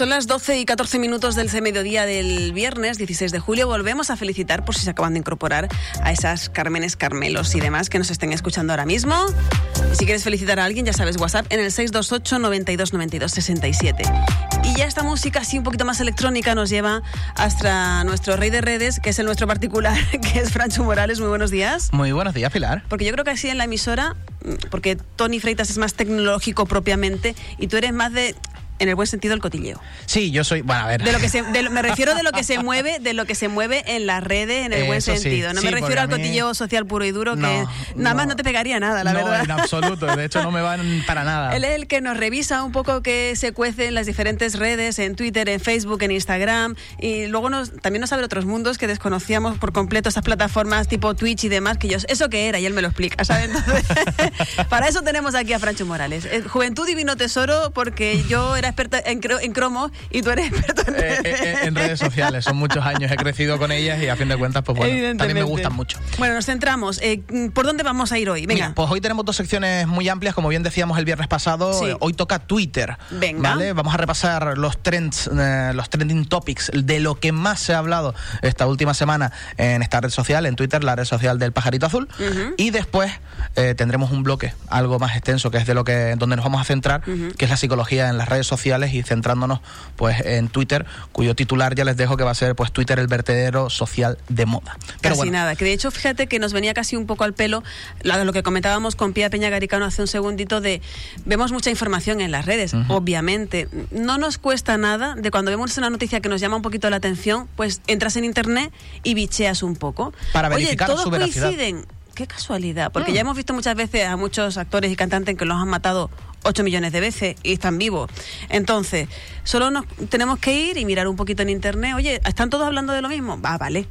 Son las 12 y 14 minutos del mediodía del viernes 16 de julio. Volvemos a felicitar por si se acaban de incorporar a esas Carmenes Carmelos y demás que nos estén escuchando ahora mismo. Y si quieres felicitar a alguien, ya sabes, WhatsApp en el 628 92 92 67. Y ya esta música así un poquito más electrónica nos lleva hasta nuestro rey de redes, que es el nuestro particular, que es Francho Morales. Muy buenos días. Muy buenos días, Pilar. Porque yo creo que así en la emisora, porque Tony Freitas es más tecnológico propiamente y tú eres más de en el buen sentido el cotilleo. Sí, yo soy, bueno, a ver. De lo que se, me refiero de lo que se mueve, de lo que se mueve en las redes en el buen sentido. No me refiero al cotilleo social puro y duro que nada más no te pegaría nada, la verdad. en absoluto. De hecho, no me van para nada. Él es el que nos revisa un poco qué se cuece en las diferentes redes, en Twitter, en Facebook, en Instagram. Y luego nos, también nos abre otros mundos que desconocíamos por completo, esas plataformas tipo Twitch y demás, que yo, eso que era, y él me lo explica, ¿sabes? para eso tenemos aquí a Francho Morales. Eh, Juventud Divino Tesoro, porque yo era experta en, en cromo y tú eres experto en, eh, eh, en, redes sociales. Son muchos años, he crecido con ellas y a fin de cuentas, pues bueno, también me gustan mucho. Bueno, nos centramos. Eh, ¿Por dónde vamos a ir hoy? Venga. pues hoy tenemos dos secciones muy amplias, como bien decíamos el viernes pasado. Hoy toca Twitter. Venga. ¿vale? Vamos a repasar los trends, los trending topics de lo que más se ha hablado esta última semana en esta red social, en Twitter, la red social del pajarito azul. Y después tendremos un bloque algo más extenso, que es de lo que donde nos vamos a centrar, que es la psicología en las redes sociales y centrándonos pues en Twitter, cuyo titular ya les dejo que va a ser pues Twitter el vertedero social de moda. Pero casi nada, que de hecho fíjate que nos venía casi un poco al pelo lo que comentábamos con Pía Peña Garicano hace un segundito de vemos mucha información en las redes, obviamente. No nos cuesta nada de cuando vemos una noticia que nos llama un poquito la atención, pues entras en internet y bicheas un poco. Para verificar Oye, todos coinciden. Qué casualidad, porque mm. ya hemos visto muchas veces a muchos actores y cantantes que los han matado 8 millones de veces y están vivos. Entonces, solo nos tenemos que ir y mirar un poquito en internet. Oye, ¿están todos hablando de lo mismo? Va, vale.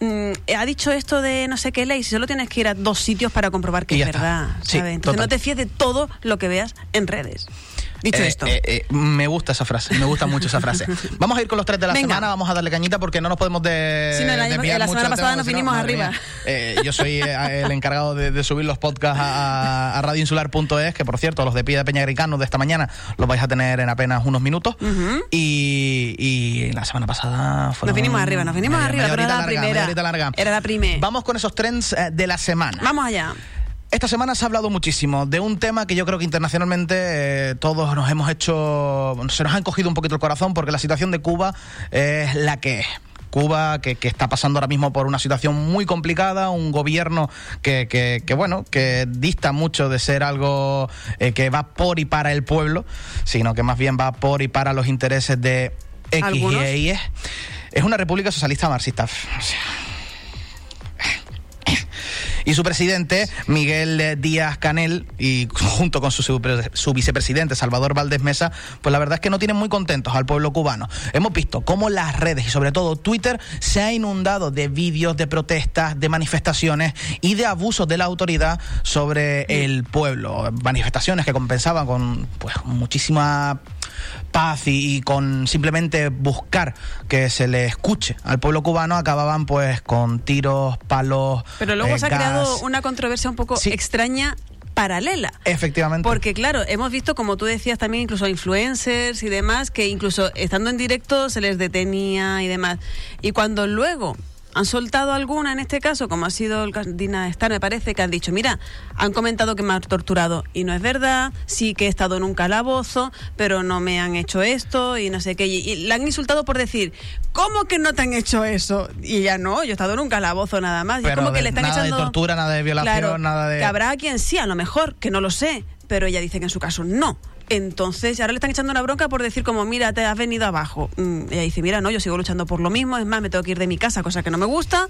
Mm, ha dicho esto de no sé qué ley, si solo tienes que ir a dos sitios para comprobar que es verdad. Entonces no te fíes de todo lo que veas en redes. Dicho eh, esto. Eh, eh, me gusta esa frase, me gusta mucho esa frase. Vamos a ir con los tres de la semana, vamos a darle cañita porque no nos podemos de. Sí, no, la, semana pasada nos vinimos arriba. yo soy el encargado de, subir los podcasts a, radioinsular.es, que por cierto, los de Pie de Peñagricano de esta mañana los vais a tener en apenas unos minutos. y, la semana pasada Nos vinimos arriba, nos vinimos arriba, pero era la primera. Era la primera. Vamos con esos trends de la semana. Vamos allá. Esta semana se ha hablado muchísimo de un tema que yo creo que internacionalmente eh, todos nos hemos hecho, se nos ha encogido un poquito el corazón porque la situación de Cuba es la que es. Cuba, que, está pasando ahora mismo por una situación muy complicada, un gobierno que, que, bueno, que dista mucho de ser algo eh, que va por y para el pueblo, sino que más bien va por y para los intereses de X y Y. Es una república socialista marxista y su presidente, Miguel Díaz Canel, y junto con su, vicepresidente, Salvador Valdés Mesa, pues la verdad es que no tienen muy contentos al pueblo cubano. Hemos visto cómo las redes y sobre todo Twitter se ha inundado de vídeos, de protestas, de manifestaciones y de abusos de la autoridad sobre el pueblo. Manifestaciones que compensaban con pues muchísima paz y, con simplemente buscar que se le escuche al pueblo cubano acababan pues con tiros, palos. Pero luego eh, se ha creado una controversia un poco extraña paralela. Efectivamente. Porque claro, hemos visto, como tú decías también, incluso influencers y demás, que incluso estando en directo se les detenía y demás. Y cuando luego han soltado alguna en este caso, como ha sido el Dina Star, me parece, que han dicho, mira, han comentado que me han torturado y no es verdad, sí que he estado en un calabozo, pero no me han hecho esto y no sé qué. Y, la han insultado por decir, ¿cómo que no te han hecho eso? Y ella no, yo he estado en un calabozo nada más. Pero como que le están nada de tortura, nada de violación, nada de... Que habrá quien sí, a lo mejor, que no lo sé, pero ella dice que en su caso no. Entonces, ahora le están echando una bronca por decir como, mira, te has venido abajo. Mm, ella dice, mira, no, yo sigo luchando por lo mismo, es más, me tengo que ir de mi casa, cosa que no me gusta.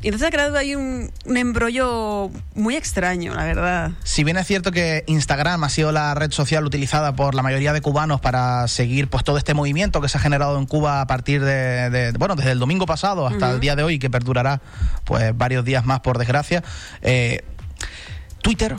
Y entonces ha creado ahí un, embrollo muy extraño, la verdad. Si bien es cierto que Instagram ha sido la red social utilizada por la mayoría de cubanos para seguir pues todo este movimiento que se ha generado en Cuba a partir de, bueno, desde el domingo pasado hasta el día de hoy, que perdurará pues varios días más por desgracia, eh, Twitter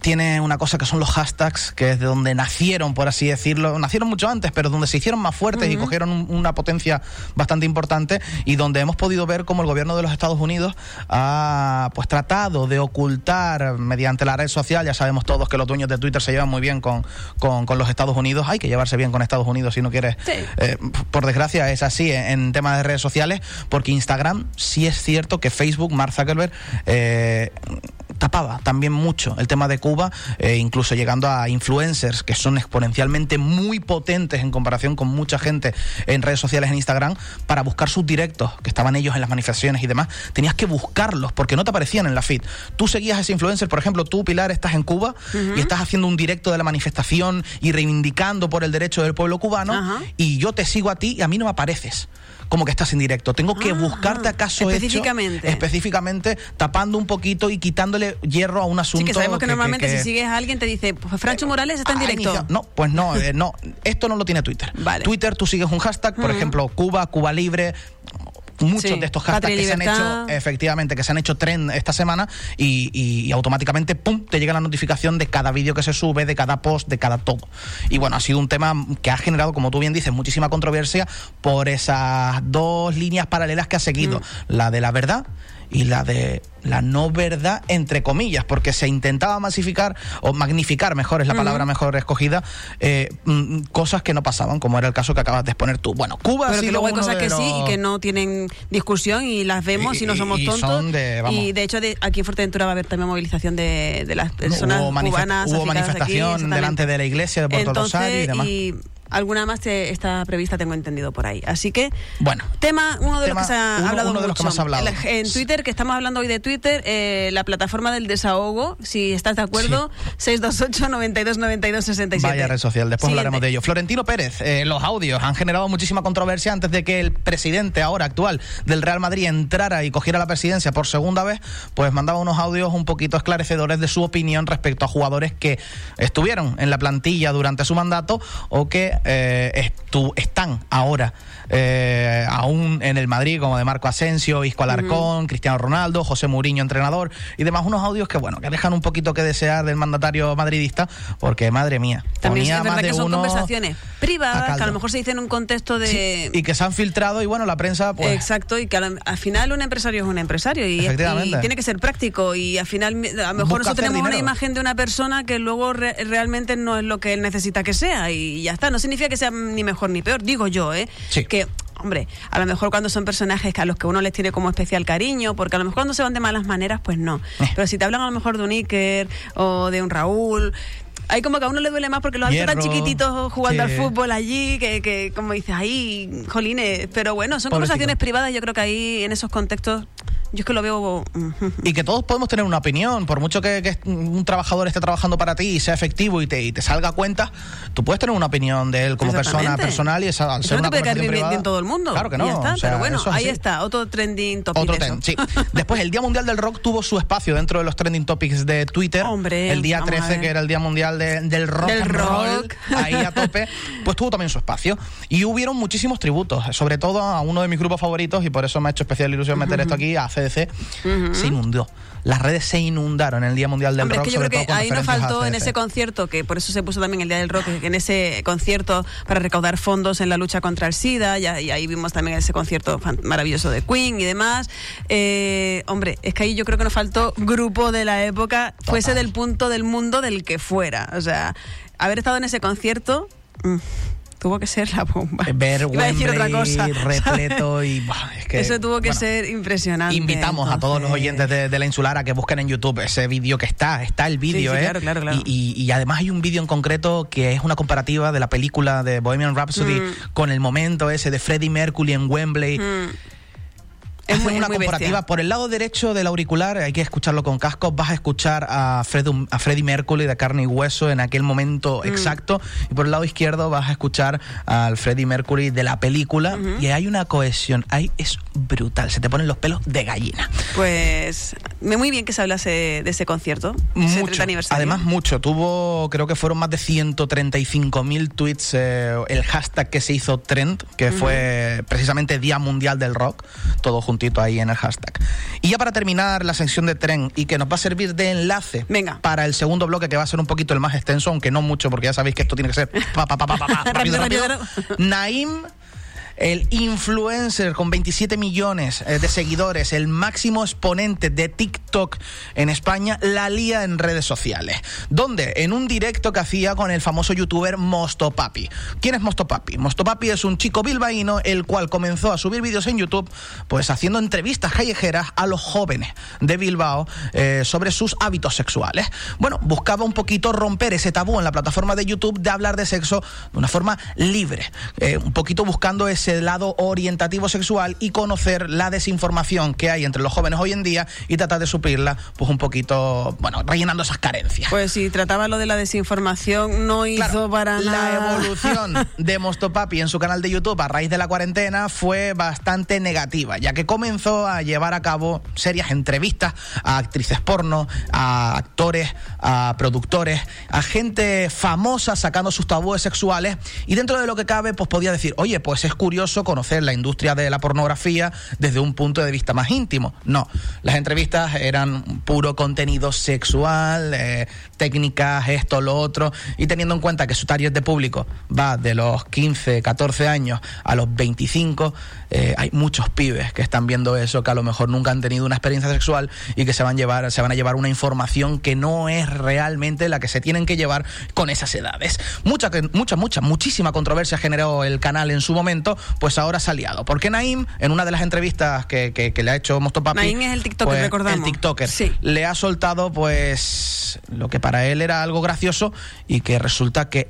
tiene una cosa que son los hashtags, que es de donde nacieron, por así decirlo. Nacieron mucho antes, pero donde se hicieron más fuertes y cogieron una potencia bastante importante y donde hemos podido ver cómo el gobierno de los Estados Unidos ha pues tratado de ocultar mediante la red social, ya sabemos todos que los dueños de Twitter se llevan muy bien con, con, los Estados Unidos, hay que llevarse bien con Estados Unidos si no quieres, eh, por desgracia es así en, temas de redes sociales, porque Instagram sí es cierto que Facebook, Mark Zuckerberg, eh, tapaba también mucho el tema de Cuba, eh, incluso llegando a influencers que son exponencialmente muy potentes en comparación con mucha gente en redes sociales en Instagram para buscar sus directos, que estaban ellos en las manifestaciones y demás, tenías que buscarlos porque no te aparecían en la feed. Tú seguías a ese influencer, por ejemplo, tú Pilar estás en Cuba y estás haciendo un directo de la manifestación y reivindicando por el derecho del pueblo cubano y yo te sigo a ti y a mí no me apareces como que estás en directo. Tengo que buscarte acaso específicamente. específicamente, tapando un poquito y quitándole hierro a un asunto. Sí, que sabemos que, normalmente si sigues a alguien te dice, pues Francho Morales está en directo. No, pues no, eh, no. Esto no lo tiene Twitter. Twitter, tú sigues un hashtag, por ejemplo, Cuba, Cuba Libre, muchos de estos hashtags que se han hecho, efectivamente, que se han hecho trend esta semana y, automáticamente, ¡pum!, te llega la notificación de cada vídeo que se sube, de cada post, de cada todo. Y bueno, ha sido un tema que ha generado, como tú bien dices, muchísima controversia por esas dos líneas paralelas que ha seguido, mm. la de la verdad y la de la no verdad, entre comillas, porque se intentaba masificar o magnificar, mejor es la palabra mejor escogida, eh, mm, cosas que no pasaban, como era el caso que acabas de exponer tú. Bueno, Cuba Pero que luego hay cosas que sí y que no tienen discusión y las vemos y, no somos tontos. y de hecho, aquí en Fuerteventura va a haber también movilización de, las personas hubo cubanas. Hubo manifestación delante de la iglesia de Puerto Rosario y demás alguna más está prevista, tengo entendido por ahí. Así que, bueno, tema, uno de los que se ha hablado En Twitter, que estamos hablando hoy de Twitter, eh, la plataforma del desahogo, si estás de acuerdo, 628 92 92 67. Vaya red social, después hablaremos de ello. Florentino Pérez, eh, los audios han generado muchísima controversia antes de que el presidente ahora actual del Real Madrid entrara y cogiera la presidencia por segunda vez, pues mandaba unos audios un poquito esclarecedores de su opinión respecto a jugadores que estuvieron en la plantilla durante su mandato o que eh, están ahora eh, aún en el Madrid, como de Marco Asensio, Isco Alarcón, Cristiano Ronaldo, José Mourinho, entrenador, y demás, unos audios que, bueno, que dejan un poquito que desear del mandatario madridista, porque, madre mía, también es verdad que son conversaciones privadas, que a lo mejor se dicen en un contexto de... y que se han filtrado, y bueno, la prensa, pues... Exacto, y que al, final un empresario es un empresario, y, tiene que ser práctico, y al final, a lo mejor nosotros tenemos una imagen de una persona que luego realmente no es lo que él necesita que sea, y ya está, no significa que sea ni mejor ni peor, digo yo, ¿eh? Que hombre, a lo mejor cuando son personajes a los que uno les tiene como especial cariño, porque a lo mejor cuando se van de malas maneras, pues no. Eh. Pero si te hablan a lo mejor de un Iker o de un Raúl, hay como que a uno le duele más porque los hace tan chiquititos jugando al fútbol allí, que, que como dices, ahí, jolines. Pero bueno, son conversaciones privadas, yo creo que ahí en esos contextos yo es que lo veo. Y que todos podemos tener una opinión, por mucho que, un trabajador esté trabajando para ti y sea efectivo y te, y te salga a cuenta, tú puedes tener una opinión de él como persona personal y esa, al ser no te puede caer bien, bien, todo el mundo. Claro que no. Ya está, pero bueno, ahí está, otro trending topic. Otro trend, sí. Después, el Día Mundial del Rock tuvo su espacio dentro de los trending topics de Twitter. Hombre, el día 13, que era el Día Mundial del Rock. Del rock. ahí a tope, pues tuvo también su espacio. Y hubieron muchísimos tributos, sobre todo a uno de mis grupos favoritos, y por eso me ha hecho especial ilusión meter esto aquí, a Se inundó. Las redes se inundaron en el Día Mundial del Rock. Es que yo creo que ahí nos faltó en ese concierto, que por eso se puso también el Día del Rock, en ese concierto para recaudar fondos en la lucha contra el SIDA, y, ahí vimos también ese concierto maravilloso de Queen y demás. Eh, hombre, es que ahí yo creo que nos faltó grupo de la época, fuese del punto del mundo del que fuera. O sea, haber estado en ese concierto. Mm, tuvo que ser la bomba. Ver Iba a decir otra cosa. repleto y es que, Eso tuvo que ser impresionante. Invitamos a todos los oyentes de, la insular a que busquen en YouTube ese vídeo que está, está el vídeo, ¿eh? Claro, claro, claro. Y, además hay un vídeo en concreto que es una comparativa de la película de Bohemian Rhapsody mm. con el momento ese de Freddie Mercury en Wembley. Mm es una comparativa. Por el lado derecho del auricular, hay que escucharlo con casco, vas a escuchar a, a Freddie Mercury de carne y hueso en aquel momento mm. exacto. Y por el lado izquierdo vas a escuchar al Freddie Mercury de la película. Y hay una cohesión, ahí es brutal. Se te ponen los pelos de gallina. Pues muy bien que se hablase de ese concierto, ese 30 aniversario. Además, mucho. Tuvo, creo que fueron más de 135.000 tweets eh, el hashtag que se hizo trend, que fue precisamente Día Mundial del Rock, todo juntito ahí en el hashtag. Y ya para terminar la sección de tren y que nos va a servir de enlace Venga. para el segundo bloque, que va a ser un poquito el más extenso, aunque no mucho, porque ya sabéis que esto tiene que ser pa, pa, pa, rápido, rápido. Naim el influencer con 27 millones eh, de seguidores, el máximo exponente de TikTok en España, la lía en redes sociales. ¿Dónde? En un directo que hacía con el famoso youtuber Mostopapi. ¿Quién es Mostopapi? Mostopapi es un chico bilbaíno el cual comenzó a subir vídeos en YouTube pues haciendo entrevistas callejeras a los jóvenes de Bilbao eh, sobre sus hábitos sexuales. Bueno, buscaba un poquito romper ese tabú en la plataforma de YouTube de hablar de sexo de una forma libre, eh, un poquito buscando ese lado orientativo sexual y conocer la desinformación que hay entre los jóvenes hoy en día y tratar de suplirla, pues un poquito, bueno, rellenando esas carencias. Pues si trataba lo de la desinformación, no hizo para nada. La evolución de Mostopapi en su canal de YouTube a raíz de la cuarentena fue bastante negativa, ya que comenzó a llevar a cabo serias entrevistas a actrices porno, a actores, a productores, a gente famosa sacando sus tabúes sexuales y dentro de lo que cabe, pues podía decir, oye, pues es curioso conocer la industria de la pornografía desde un punto de vista más íntimo. No, las entrevistas eran puro contenido sexual, eh, técnicas, esto, lo otro, y teniendo en cuenta que su target de público va de los 15, 14 años a los 25, eh, hay muchos pibes que están viendo eso, que a lo mejor nunca han tenido una experiencia sexual y que se van, llevar, se van a llevar una información que no es realmente la que se tienen que llevar con esas edades. Mucha, mucha, mucha, muchísima controversia generó el canal en su momento, pues ahora se ha liado. Porque Naim, en una de las entrevistas que, le ha hecho Mostopapi... Naim es el TikToker, pues, recordamos. El TikToker. Le ha soltado, pues, lo que para él era algo gracioso y que resulta que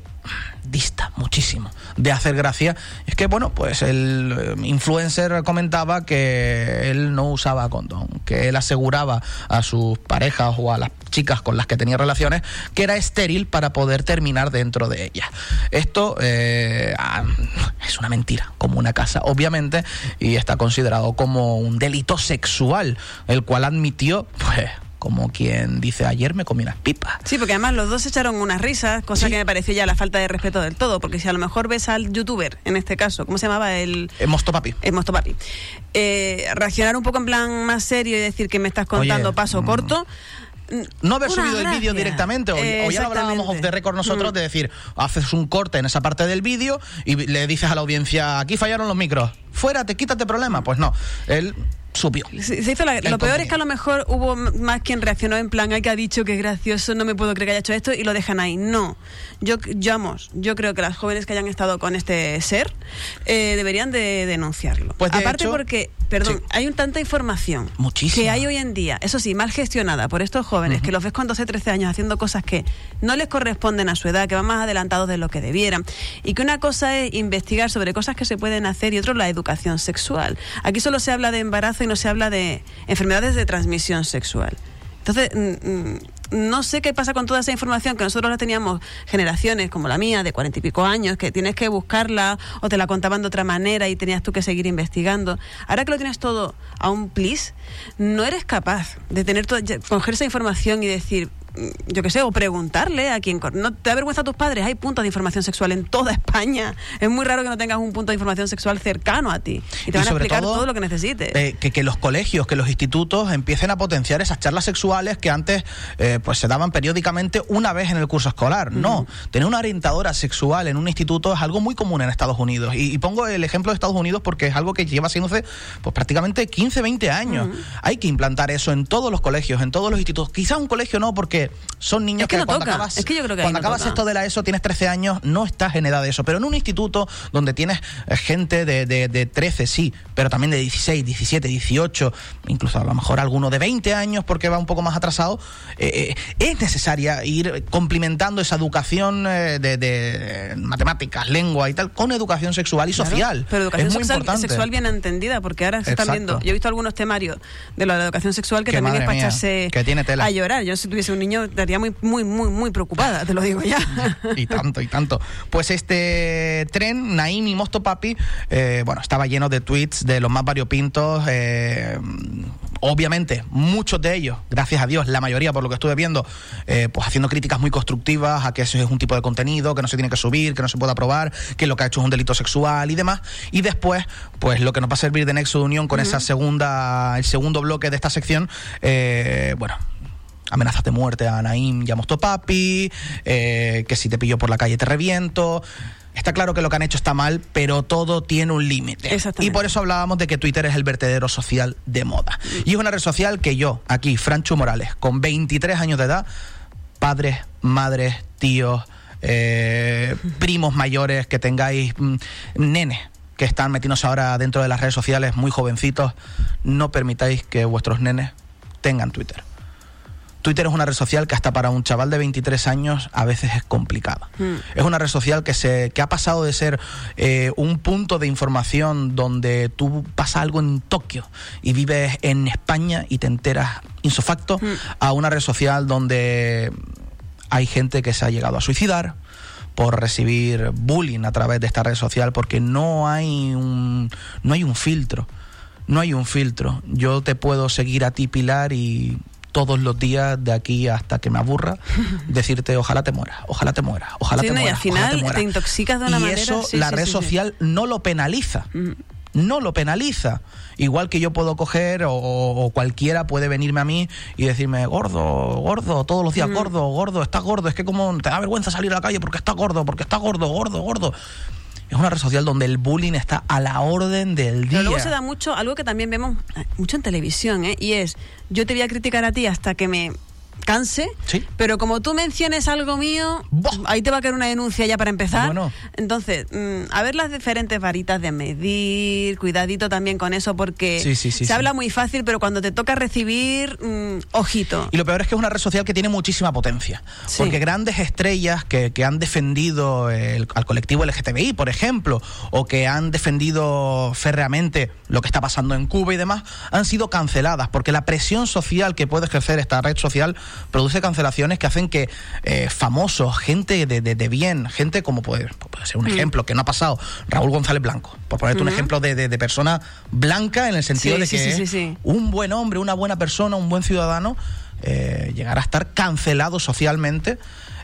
dista muchísimo de hacer gracia. Es que, bueno, pues el eh, influencer comentaba que él no usaba condón, que él aseguraba a sus parejas o a las chicas con las que tenía relaciones que era estéril para poder terminar dentro de ellas. Esto eh, ah, es una mentira, como una casa, obviamente, y está considerado como un delito sexual, el cual admitió, pues como quien dice ayer me comí unas pipas. Sí, porque además los dos echaron unas risas, cosa que me pareció ya la falta de respeto del todo, porque si a lo mejor ves al youtuber, en este caso, ¿cómo se llamaba? El, el Mostopapi. El Mostopapi. Eh, reaccionar un poco en plan más serio y decir que me estás contando paso mm, corto no haber subido el vídeo directamente, o, ya hablábamos off the record nosotros mm. de decir, haces un corte en esa parte del vídeo y le dices a la audiencia, aquí fallaron los micros, fuera, te quítate problema. Pues no, él subió. lo peor es que a lo mejor hubo más quien reaccionó en plan, ay, que ha dicho que es gracioso, no me puedo creer que haya hecho esto y lo dejan ahí. No. Yo, yo, yo creo que las jóvenes que hayan estado con este ser eh, deberían de denunciarlo. Pues Aparte porque, perdón, hay un tanta información Muchísima. que hay hoy en día, eso sí, mal gestionada por estos jóvenes, que los ves con 12, 13 años haciendo cosas que no les corresponden a su edad, que van más adelantados de lo que debieran. Y que una cosa es investigar sobre cosas que se pueden hacer y otro la educación sexual. Aquí solo se habla de embarazo y no se habla de enfermedades de transmisión sexual. Entonces, mm, mm, no sé qué pasa con toda esa información que nosotros la teníamos generaciones como la mía, de cuarenta y pico años, que tienes que buscarla o te la contaban de otra manera y tenías tú que seguir investigando. Ahora que lo tienes todo a un plis, no eres capaz de tener coger esa información y decir, yo qué sé, o preguntarle a quien... ¿No te da vergüenza a tus padres? Hay puntos de información sexual en toda España. Es muy raro que no tengas un punto de información sexual cercano a ti. Y te van a explicar todo, lo que necesites. Eh, que, que, los colegios, que los institutos empiecen a potenciar esas charlas sexuales que antes eh, pues se daban periódicamente una vez en el curso escolar. No, tener una orientadora sexual en un instituto es algo muy común en Estados Unidos. Y, pongo el ejemplo de Estados Unidos porque es algo que lleva haciéndose pues, prácticamente 15, 20 años. Hay que implantar eso en todos los colegios, en todos los institutos. Quizá un colegio no, porque son niños que, cuando acabas, cuando acabas esto de la ESO, tienes 13 años, no estás en edad de eso. Pero en un instituto donde tienes eh, gente de, de, 13, sí, pero también de 16, 17, 18, incluso a lo mejor alguno de 20 años porque va un poco más atrasado, eh, eh, es necesaria ir complementando esa educación de, matemáticas, lengua y tal, con educación sexual y social. Pero educación sexual, sexual, bien entendida, porque ahora se están viendo, yo he visto algunos temarios de la educación sexual que también es para echarse que tiene tela. a llorar. Yo si tuviese un niño niño estaría muy, muy, muy, muy preocupada, te lo digo ya. y tanto, y tanto. Pues este tren, Naim y Mosto Papi, eh, bueno, estaba lleno de tweets de los más variopintos. Eh, obviamente, muchos de ellos, gracias a Dios, la mayoría, por lo que estuve viendo, eh, pues haciendo críticas muy constructivas a que eso es un tipo de contenido, que no se tiene que subir, que no se puede aprobar, que lo que ha hecho es un delito sexual y demás. Y después, pues lo que nos va a servir de nexo de unión con esa segunda, el segundo bloque de esta sección, eh, bueno, amenazas de muerte a Naim y a Mostopapi, eh, que si te pillo por la calle te reviento. Está claro que lo que han hecho está mal, pero todo tiene un límite. Y por eso hablábamos de que Twitter es el vertedero social de moda. Y es una red social que yo, aquí, Francho Morales, con 23 años de edad, padres, madres, tíos, eh, primos mayores, que tengáis mm, nenes que están metiéndose ahora dentro de las redes sociales muy jovencitos, no permitáis que vuestros nenes tengan Twitter. Twitter es una red social que hasta para un chaval de 23 años a veces es complicada. Hmm. Es una red social que, se, que ha pasado de ser eh, un punto de información donde tú pasa algo en Tokio y vives en España y te enteras insofacto hmm. a una red social donde hay gente que se ha llegado a suicidar por recibir bullying a través de esta red social porque no hay un, no hay un filtro. No hay un filtro. Yo te puedo seguir a ti, Pilar, y todos los días de aquí hasta que me aburra, decirte ojalá te muera, ojalá te muera, ojalá te muera. Y al final te, intoxicas de una manera. Y eso la red social no lo penaliza. No lo penaliza. Igual que yo puedo coger o, cualquiera puede venirme a mí y decirme, gordo, gordo, todos los días, gordo, gordo, estás gordo, es que como te da vergüenza salir a la calle porque está gordo, porque está gordo, gordo, gordo es una red social donde el bullying está a la orden del día. Pero luego se da mucho, algo que también vemos mucho en televisión, ¿eh? y es, yo te voy a criticar a ti hasta que me canse, pero como tú menciones algo mío, ahí te va a caer una denuncia ya para empezar. Entonces, mm, a ver las diferentes varitas de medir, cuidadito también con eso, porque se habla muy fácil, pero cuando te toca recibir, mm, ojito. Y lo peor es que es una red social que tiene muchísima potencia, porque grandes estrellas que, han defendido al colectivo LGTBI, por ejemplo, o que han defendido férreamente lo que está pasando en Cuba y demás, han sido canceladas, porque la presión social que puede ejercer esta red social produce cancelaciones que hacen que eh, famosos, gente de, bien, gente como puede, puede ser un mm. ejemplo que no ha pasado, Raúl González Blanco, por ponerte un ejemplo de, persona blanca en el sentido de que un buen hombre, una buena persona, un buen ciudadano, eh, llegar a estar cancelado socialmente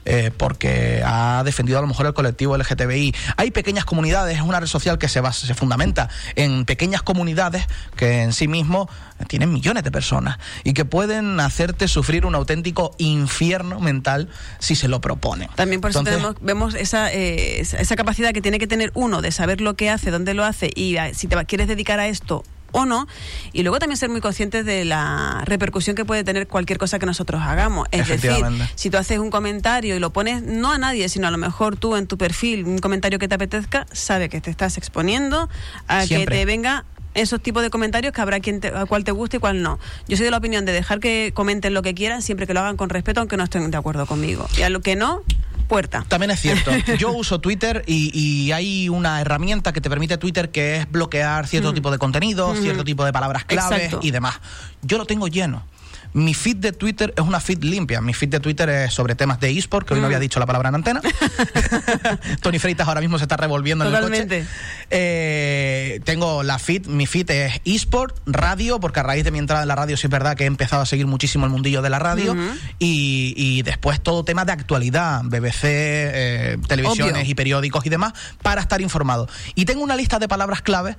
eh, porque ha defendido a lo mejor el colectivo LGTBI. Hay pequeñas comunidades, es una red social que se, se fundamenta en pequeñas comunidades que en sí mismo tienen millones de personas y que pueden hacerte sufrir un auténtico infierno mental si se lo proponen. También por eso vemos esa, eh, esa capacidad que tiene que tener uno de saber lo que hace, dónde lo hace y si te quieres dedicar a esto o no. Y luego también ser muy conscientes de la repercusión que puede tener cualquier cosa que nosotros hagamos. Es decir, si tú haces un comentario y lo pones no a nadie, sino a lo mejor tú en tu perfil, un comentario que te apetezca, sabe que te estás exponiendo a que te venga esos tipos de comentarios que habrá quien a cual te guste y cuál no. Yo soy de la opinión de dejar que comenten lo que quieran, siempre que lo hagan con respeto, aunque no estén de acuerdo conmigo. Y a lo que no, puerta. También es cierto. Yo uso Twitter y, hay una herramienta que te permite Twitter que es bloquear cierto mm. tipo de contenido, cierto tipo de palabras claves y demás. Yo lo tengo lleno. Mi feed de Twitter es una feed limpia. Mi feed de Twitter es sobre temas de eSport, que hoy no había mm. dicho la palabra en antena. Tony Freitas ahora mismo se está revolviendo en el coche. Eh, tengo la feed, mi feed es eSport, radio, porque a raíz de mi entrada en la radio sí es verdad que he empezado a seguir muchísimo el mundillo de la radio. y, después todo tema de actualidad, BBC, eh, televisiones y periódicos y demás, para estar informado. Y tengo una lista de palabras clave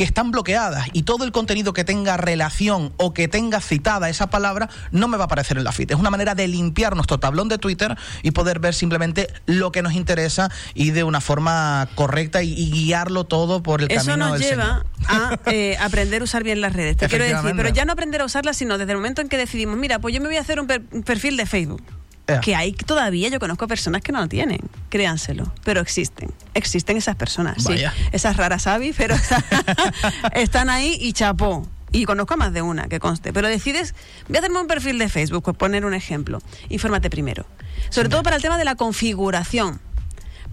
que están bloqueadas y todo el contenido que tenga relación o que tenga citada esa palabra no me va a aparecer en la feed. Es una manera de limpiar nuestro tablón de Twitter y poder ver simplemente lo que nos interesa y de una forma correcta y, guiarlo todo por el Eso camino nos lleva a eh, aprender a usar bien las redes. Te quiero decir, pero ya no aprender a usarlas, sino desde el momento en que decidimos, mira, pues yo me voy a hacer un perfil de Facebook que hay todavía, yo conozco personas que no lo tienen, créanselo, pero existen, existen esas personas, sí, esas raras avis, pero están ahí y chapó. Y conozco a más de una que conste, pero decides, voy a hacerme un perfil de Facebook, por poner un ejemplo. Infórmate primero. Sobre todo para el tema de la configuración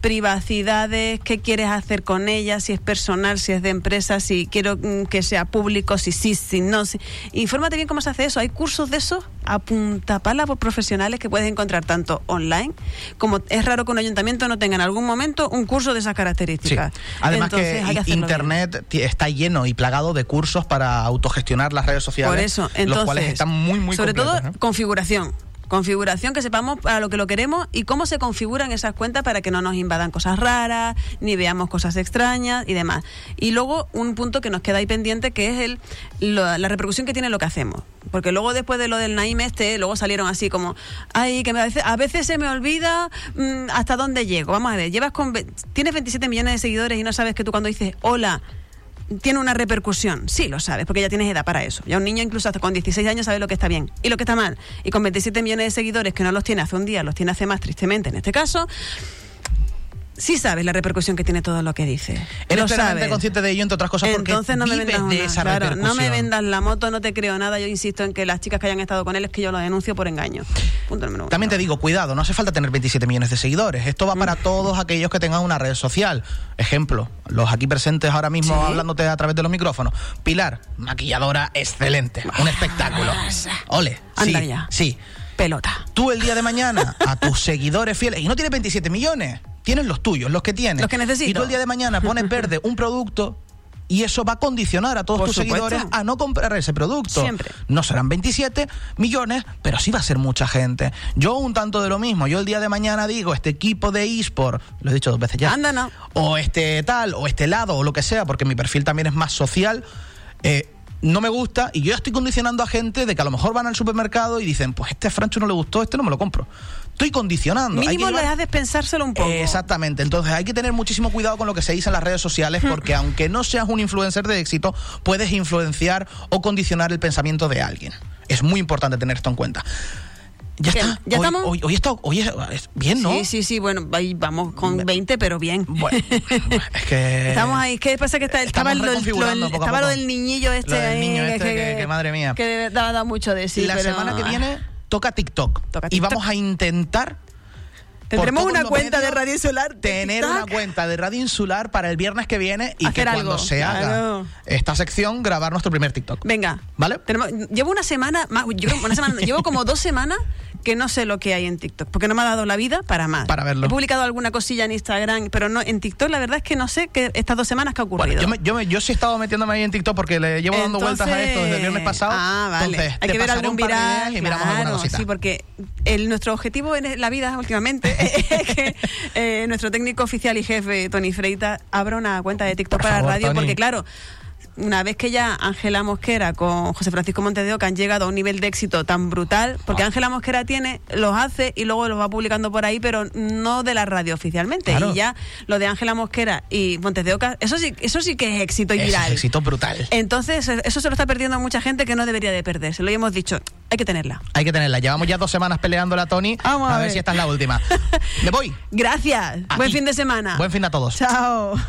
privacidades, qué quieres hacer con ella, si es personal, si es de empresa, si quiero mm, que sea público, si sí, si no. Si... Infórmate bien cómo se hace eso. Hay cursos de eso a punta pala por profesionales que puedes encontrar tanto online como es raro que un ayuntamiento no tenga en algún momento un curso de esas características. Sí. Además Entonces, hay que, Internet está lleno y plagado de cursos para autogestionar las redes sociales, Por eso, entonces, los cuales están muy, muy sobre todo ¿eh? configuración. Configuración, que sepamos para lo que lo queremos y cómo se configuran esas cuentas para que no nos invadan cosas raras, ni veamos cosas extrañas y demás. Y luego un punto que nos queda ahí pendiente, que es el, lo- la repercusión que tiene lo que hacemos. Porque luego después de lo del Naim este, luego salieron así como, ay, que me- a veces, a veces se me olvida mm, hasta dónde llego. Vamos a ver, llevas con, tienes 27 millones de seguidores y no sabes que tú cuando dices hola, tiene una repercusión. Sí, lo sabes, porque ya tienes edad para eso. Ya un niño incluso hasta con 16 años sabe lo que está bien y lo que está mal. Y con 27 millones de seguidores que no los tiene hace un día, los tiene hace más, tristemente en este caso, sí sabes la repercusión que tiene todo lo que dice. Eres lo sabes. consciente de ello, entre otras cosas, porque Entonces no me vendas de esa claro, no me vendas la moto, no te creo nada. Yo insisto en que las chicas que hayan estado con él es que yo lo denuncio por engaño. Punto número uno. También te digo, cuidado, no hace falta tener 27 millones de seguidores. Esto va para Mm. todos aquellos que tengan una red social. Ejemplo, los aquí presentes ahora mismo Sí. hablándote a través de los micrófonos. Pilar, maquilladora excelente, un espectáculo. Ole, Anda sí, ya. sí. Pelota. Tú el día de mañana a tus seguidores fieles, y no tienes 27 millones, tienes los tuyos, los que tienes. Los que necesito. Y tú el día de mañana pones verde un producto y eso va a condicionar a todos Por tus supuesto. seguidores a no comprar ese producto. Siempre. No serán 27 millones, pero sí va a ser mucha gente. Yo un tanto de lo mismo. Yo el día de mañana digo, este equipo de eSport, lo he dicho dos veces ya. Anda, no. O este tal, o este lado, o lo que sea, porque mi perfil también es más social. eh, no me gusta y yo ya estoy condicionando a gente de que a lo mejor van al supermercado y dicen, pues este a Francho no le gustó, este no me lo compro. Estoy condicionando. Hay que Mínimo le llevar- haces pensárselo un poco. Eh, Exactamente, entonces hay que tener muchísimo cuidado con lo que se dice en las redes sociales porque aunque no seas un influencer de éxito, puedes influenciar o condicionar el pensamiento de alguien. Es muy importante tener esto en cuenta. Ya ¿Qué? está. ¿Ya hoy, estamos? Hoy, hoy está, hoy es, es bien, ¿no? Sí, sí, sí, bueno, ahí vamos con 20, pero bien. Bueno, es que Estamos ahí, ¿qué pasa? Que está, estaba, Estamos lo, estaba lo del niñillo este Lo del ahí, niño este que- que madre mía. Que verdad da mucho de sí. la pero- semana que viene toca TikTok. Toca Y vamos a intentar Tendremos una cuenta de Radio Insular. Tener una cuenta de Radio Insular para el viernes que viene y Hacer que cuando algo, se haga claro. esta sección grabar nuestro primer TikTok. Venga. ¿Vale? Tenemos- llevo una semana, más, yo una semana, no, llevo como dos semanas que no sé lo que hay en TikTok, porque no me ha dado la vida para más. Para verlo. He publicado alguna cosilla en Instagram, pero no en TikTok la verdad es que no sé que estas dos semanas que ha ocurrido. Bueno, yo, me- yo, me- yo sí he estado metiéndome ahí en TikTok porque le llevo dando vueltas a esto desde el viernes pasado. Ah, vale. Entonces, Hay que ver algún viral. y miramos alguna cosita. sí, porque el, nuestro objetivo en la vida últimamente que eh, nuestro técnico oficial y jefe, Tony Freita, abra una cuenta de TikTok Por para favor, radio, Tony. porque claro. Una vez que ya Ángela Mosquera con José Francisco Montes de Oca han llegado a un nivel de éxito tan brutal, porque Ah. Ángela Mosquera tiene, los hace y luego los va publicando por ahí, pero no de la radio oficialmente. Claro. Y ya lo de Ángela Mosquera y Montes de Oca, eso sí, eso sí que es éxito y viral. es éxito brutal. Entonces, eso se lo está perdiendo mucha gente que no debería de perderse. Lo hemos dicho, hay que tenerla. Hay que tenerla. Llevamos ya dos semanas peleándola, Tony. Vamos a ver ver. si esta es la última. Me voy. Gracias. A Buen ti. fin de semana. Buen fin a todos. Chao.